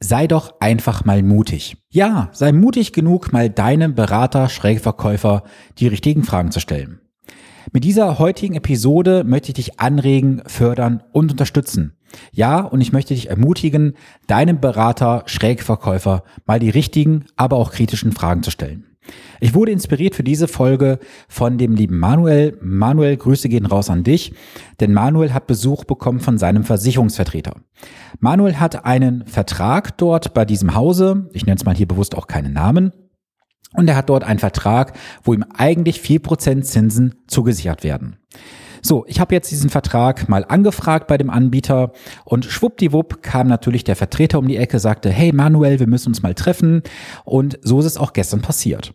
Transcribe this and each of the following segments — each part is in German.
Sei doch einfach mal mutig. Ja, sei mutig genug, mal deinem Berater, Schrägverkäufer die richtigen Fragen zu stellen. Mit dieser heutigen Episode möchte ich dich anregen, fördern und unterstützen. Ja, und ich möchte dich ermutigen, deinem Berater, Schrägverkäufer mal die richtigen, aber auch kritischen Fragen zu stellen. Ich wurde inspiriert für diese Folge von dem lieben Manuel. Manuel, Grüße gehen raus an dich, denn Manuel hat Besuch bekommen von seinem Versicherungsvertreter. Manuel hat einen Vertrag dort bei diesem Hause, ich nenne es mal hier bewusst auch keinen Namen, und er hat dort einen Vertrag, wo ihm eigentlich vier Prozent Zinsen zugesichert werden. So, ich habe jetzt diesen Vertrag mal angefragt bei dem Anbieter und schwuppdiwupp kam natürlich der Vertreter um die Ecke, sagte, hey Manuel, wir müssen uns mal treffen und so ist es auch gestern passiert.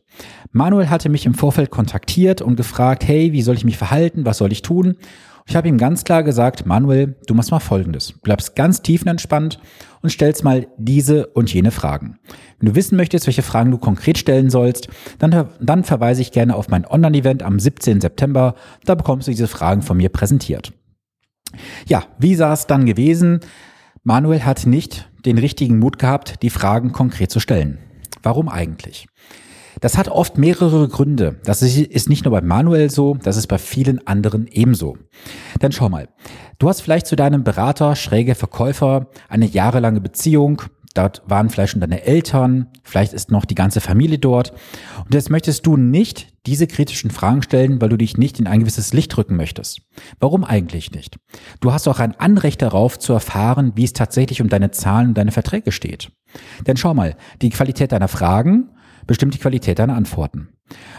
Manuel hatte mich im Vorfeld kontaktiert und gefragt, hey, wie soll ich mich verhalten, was soll ich tun? Ich habe ihm ganz klar gesagt, Manuel, du machst mal Folgendes. Bleibst ganz tiefenentspannt und stellst mal diese und jene Fragen. Wenn du wissen möchtest, welche Fragen du konkret stellen sollst, dann, dann verweise ich gerne auf mein Online-Event am 17. September. Da bekommst du diese Fragen von mir präsentiert. Ja, wie sah es dann gewesen? Manuel hat nicht den richtigen Mut gehabt, die Fragen konkret zu stellen. Warum eigentlich? Das hat oft mehrere Gründe. Das ist nicht nur bei Manuel so, das ist bei vielen anderen ebenso. Denn schau mal, du hast vielleicht zu deinem Berater, schräge Verkäufer, eine jahrelange Beziehung, Dort waren vielleicht schon deine Eltern, vielleicht ist noch die ganze Familie dort. Und jetzt möchtest du nicht diese kritischen Fragen stellen, weil du dich nicht in ein gewisses Licht drücken möchtest. Warum eigentlich nicht? Du hast auch ein Anrecht darauf zu erfahren, wie es tatsächlich um deine Zahlen und deine Verträge steht. Denn schau mal, die Qualität deiner Fragen bestimmt die Qualität deiner Antworten.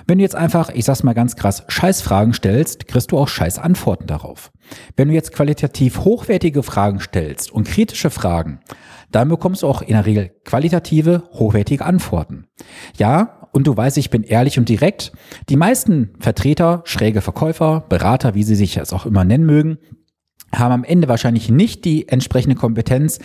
Wenn du jetzt einfach, ich sag's mal ganz krass, Scheißfragen stellst, kriegst du auch Scheißantworten darauf. Wenn du jetzt qualitativ hochwertige Fragen stellst und kritische Fragen, dann bekommst du auch in der Regel qualitative, hochwertige Antworten. Ja, und du weißt, ich bin ehrlich und direkt. Die meisten Vertreter, schräge Verkäufer, Berater, wie sie sich jetzt auch immer nennen mögen, haben am Ende wahrscheinlich nicht die entsprechende Kompetenz,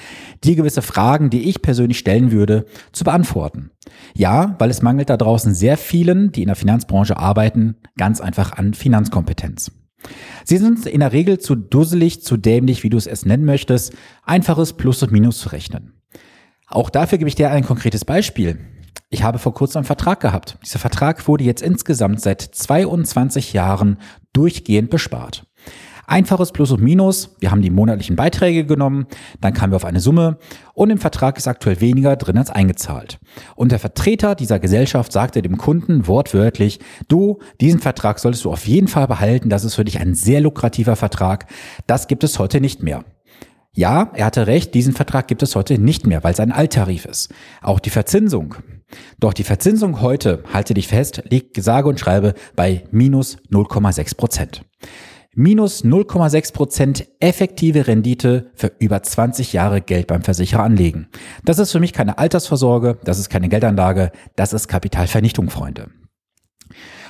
die gewisse Fragen, die ich persönlich stellen würde, zu beantworten. Ja, weil es mangelt da draußen sehr vielen, die in der Finanzbranche arbeiten, ganz einfach an Finanzkompetenz. Sie sind in der Regel zu dusselig, zu dämlich, wie du es es nennen möchtest, einfaches Plus und Minus zu rechnen. Auch dafür gebe ich dir ein konkretes Beispiel. Ich habe vor kurzem einen Vertrag gehabt. Dieser Vertrag wurde jetzt insgesamt seit 22 Jahren durchgehend bespart. Einfaches Plus und Minus. Wir haben die monatlichen Beiträge genommen, dann kamen wir auf eine Summe und im Vertrag ist aktuell weniger drin als eingezahlt. Und der Vertreter dieser Gesellschaft sagte dem Kunden wortwörtlich, du, diesen Vertrag solltest du auf jeden Fall behalten, das ist für dich ein sehr lukrativer Vertrag, das gibt es heute nicht mehr. Ja, er hatte recht, diesen Vertrag gibt es heute nicht mehr, weil es ein Alttarif ist. Auch die Verzinsung. Doch die Verzinsung heute, halte dich fest, liegt sage und schreibe bei minus 0,6 Prozent minus 0,6 Prozent effektive Rendite für über 20 Jahre Geld beim Versicherer anlegen. Das ist für mich keine Altersvorsorge, das ist keine Geldanlage, das ist Kapitalvernichtung, Freunde.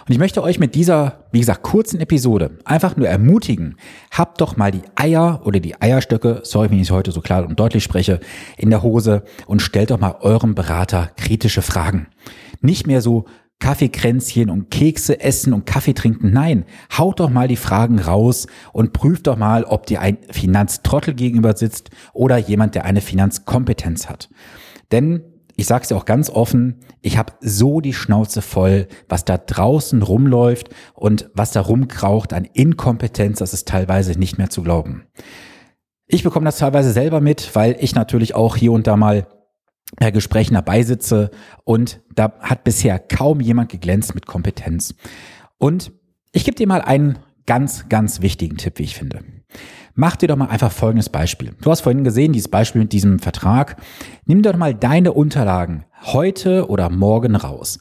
Und ich möchte euch mit dieser, wie gesagt, kurzen Episode einfach nur ermutigen, habt doch mal die Eier oder die Eierstöcke, sorry, wenn ich heute so klar und deutlich spreche, in der Hose und stellt doch mal eurem Berater kritische Fragen. Nicht mehr so, Kaffeekränzchen und Kekse essen und Kaffee trinken. Nein, haut doch mal die Fragen raus und prüft doch mal, ob dir ein Finanztrottel gegenüber sitzt oder jemand, der eine Finanzkompetenz hat. Denn ich sage es dir auch ganz offen, ich habe so die Schnauze voll, was da draußen rumläuft und was da rumkraucht an Inkompetenz, das ist teilweise nicht mehr zu glauben. Ich bekomme das teilweise selber mit, weil ich natürlich auch hier und da mal äh, Gesprächen dabei sitze und da hat bisher kaum jemand geglänzt mit Kompetenz. Und ich gebe dir mal einen ganz, ganz wichtigen Tipp, wie ich finde. Mach dir doch mal einfach folgendes Beispiel. Du hast vorhin gesehen, dieses Beispiel mit diesem Vertrag. Nimm doch mal deine Unterlagen heute oder morgen raus.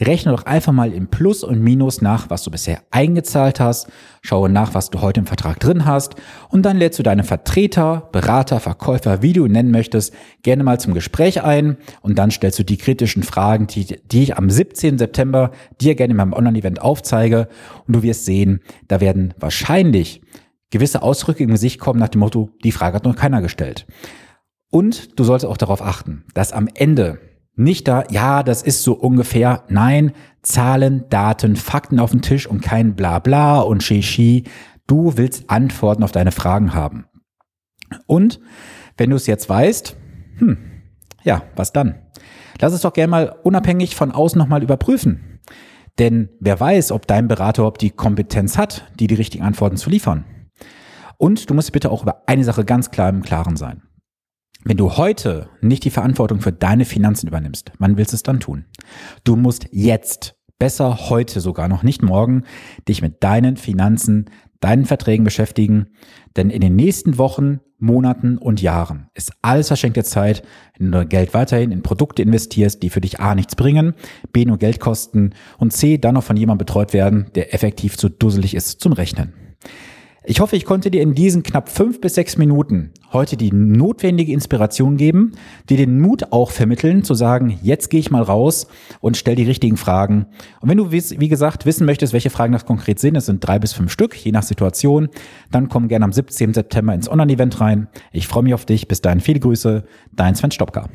Rechne doch einfach mal im Plus und Minus nach, was du bisher eingezahlt hast. Schaue nach, was du heute im Vertrag drin hast. Und dann lädst du deine Vertreter, Berater, Verkäufer, wie du nennen möchtest, gerne mal zum Gespräch ein. Und dann stellst du die kritischen Fragen, die, die ich am 17. September dir gerne in meinem Online-Event aufzeige. Und du wirst sehen, da werden wahrscheinlich gewisse Ausdrücke im Gesicht kommen nach dem Motto, die Frage hat noch keiner gestellt. Und du solltest auch darauf achten, dass am Ende nicht da, ja, das ist so ungefähr. Nein, Zahlen, Daten, Fakten auf dem Tisch und kein Blabla und Shishi. Du willst Antworten auf deine Fragen haben. Und wenn du es jetzt weißt, hm, Ja, was dann? Lass es doch gerne mal unabhängig von außen nochmal überprüfen. Denn wer weiß, ob dein Berater überhaupt die Kompetenz hat, dir die richtigen Antworten zu liefern. Und du musst bitte auch über eine Sache ganz klar im Klaren sein. Wenn du heute nicht die Verantwortung für deine Finanzen übernimmst, wann willst du es dann tun? Du musst jetzt, besser heute sogar noch, nicht morgen, dich mit deinen Finanzen, deinen Verträgen beschäftigen. Denn in den nächsten Wochen, Monaten und Jahren ist alles verschenkte Zeit, wenn du Geld weiterhin in Produkte investierst, die für dich A nichts bringen, B nur Geld kosten und C dann noch von jemandem betreut werden, der effektiv zu dusselig ist zum Rechnen. Ich hoffe, ich konnte dir in diesen knapp fünf bis sechs Minuten heute die notwendige Inspiration geben, dir den Mut auch vermitteln, zu sagen, jetzt gehe ich mal raus und stell die richtigen Fragen. Und wenn du, wie gesagt, wissen möchtest, welche Fragen das konkret sind, es sind drei bis fünf Stück, je nach Situation, dann komm gerne am 17. September ins Online-Event rein. Ich freue mich auf dich. Bis dahin viele Grüße, dein Sven Stopka.